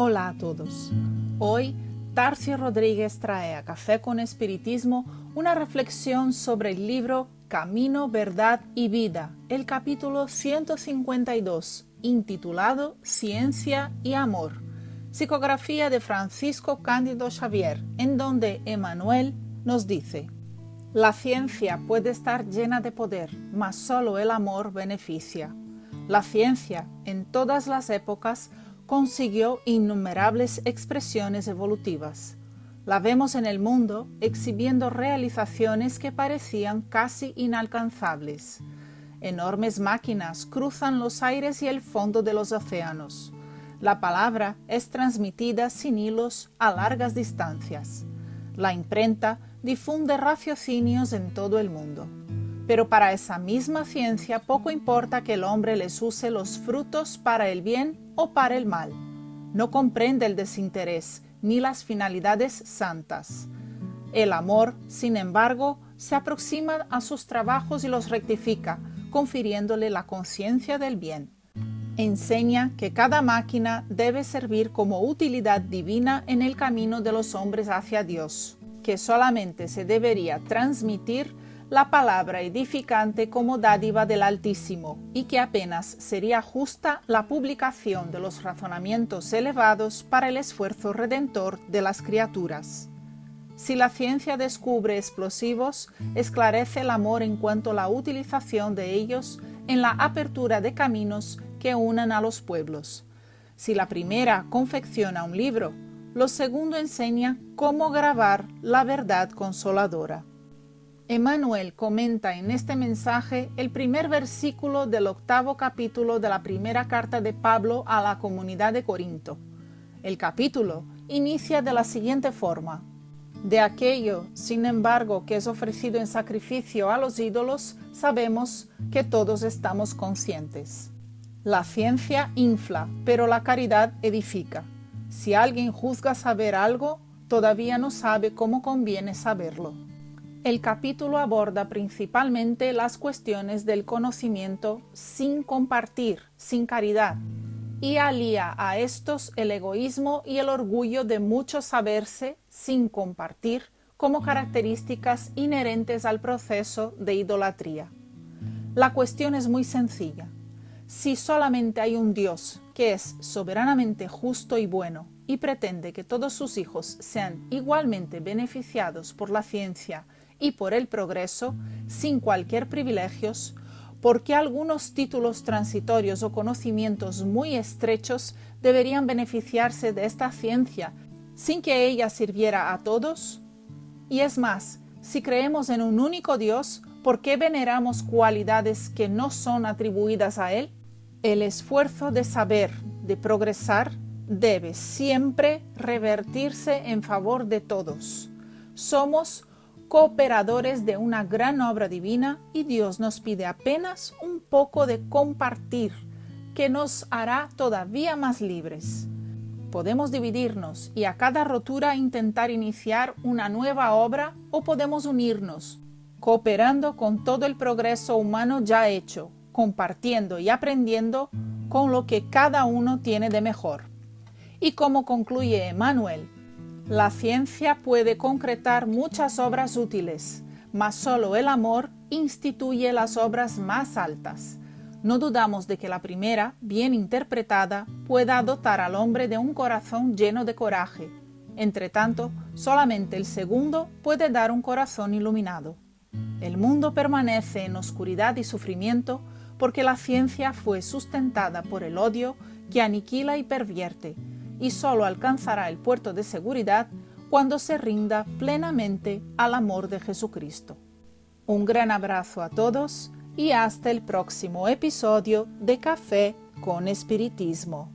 Hola a todos. Hoy Tarcio Rodríguez trae a Café con Espiritismo una reflexión sobre el libro Camino, Verdad y Vida, el capítulo 152, intitulado Ciencia y Amor, psicografía de Francisco Cándido Xavier, en donde Emanuel nos dice, La ciencia puede estar llena de poder, mas solo el amor beneficia. La ciencia, en todas las épocas, consiguió innumerables expresiones evolutivas. La vemos en el mundo exhibiendo realizaciones que parecían casi inalcanzables. Enormes máquinas cruzan los aires y el fondo de los océanos. La palabra es transmitida sin hilos a largas distancias. La imprenta difunde raciocinios en todo el mundo. Pero para esa misma ciencia poco importa que el hombre les use los frutos para el bien o para el mal. No comprende el desinterés ni las finalidades santas. El amor, sin embargo, se aproxima a sus trabajos y los rectifica, confiriéndole la conciencia del bien. Enseña que cada máquina debe servir como utilidad divina en el camino de los hombres hacia Dios, que solamente se debería transmitir la palabra edificante como dádiva del Altísimo, y que apenas sería justa la publicación de los razonamientos elevados para el esfuerzo redentor de las criaturas. Si la ciencia descubre explosivos, esclarece el amor en cuanto a la utilización de ellos en la apertura de caminos que unan a los pueblos. Si la primera confecciona un libro, lo segundo enseña cómo grabar la verdad consoladora. Emmanuel comenta en este mensaje el primer versículo del octavo capítulo de la primera carta de Pablo a la comunidad de Corinto. El capítulo inicia de la siguiente forma. De aquello, sin embargo, que es ofrecido en sacrificio a los ídolos, sabemos que todos estamos conscientes. La ciencia infla, pero la caridad edifica. Si alguien juzga saber algo, todavía no sabe cómo conviene saberlo. El capítulo aborda principalmente las cuestiones del conocimiento sin compartir, sin caridad, y alía a estos el egoísmo y el orgullo de mucho saberse sin compartir como características inherentes al proceso de idolatría. La cuestión es muy sencilla. Si solamente hay un Dios que es soberanamente justo y bueno y pretende que todos sus hijos sean igualmente beneficiados por la ciencia y por el progreso, sin cualquier privilegios, porque algunos títulos transitorios o conocimientos muy estrechos deberían beneficiarse de esta ciencia sin que ella sirviera a todos? Y es más, si creemos en un único Dios, ¿por qué veneramos cualidades que no son atribuidas a Él? El esfuerzo de saber, de progresar, debe siempre revertirse en favor de todos. Somos cooperadores de una gran obra divina y Dios nos pide apenas un poco de compartir que nos hará todavía más libres. Podemos dividirnos y a cada rotura intentar iniciar una nueva obra o podemos unirnos, cooperando con todo el progreso humano ya hecho, compartiendo y aprendiendo con lo que cada uno tiene de mejor. Y como concluye Emmanuel, la ciencia puede concretar muchas obras útiles, mas solo el amor instituye las obras más altas. No dudamos de que la primera, bien interpretada, pueda dotar al hombre de un corazón lleno de coraje. Entre tanto, solamente el segundo puede dar un corazón iluminado. El mundo permanece en oscuridad y sufrimiento porque la ciencia fue sustentada por el odio que aniquila y pervierte, y solo alcanzará el puerto de seguridad cuando se rinda plenamente al amor de Jesucristo. Un gran abrazo a todos y hasta el próximo episodio de Café con Espiritismo.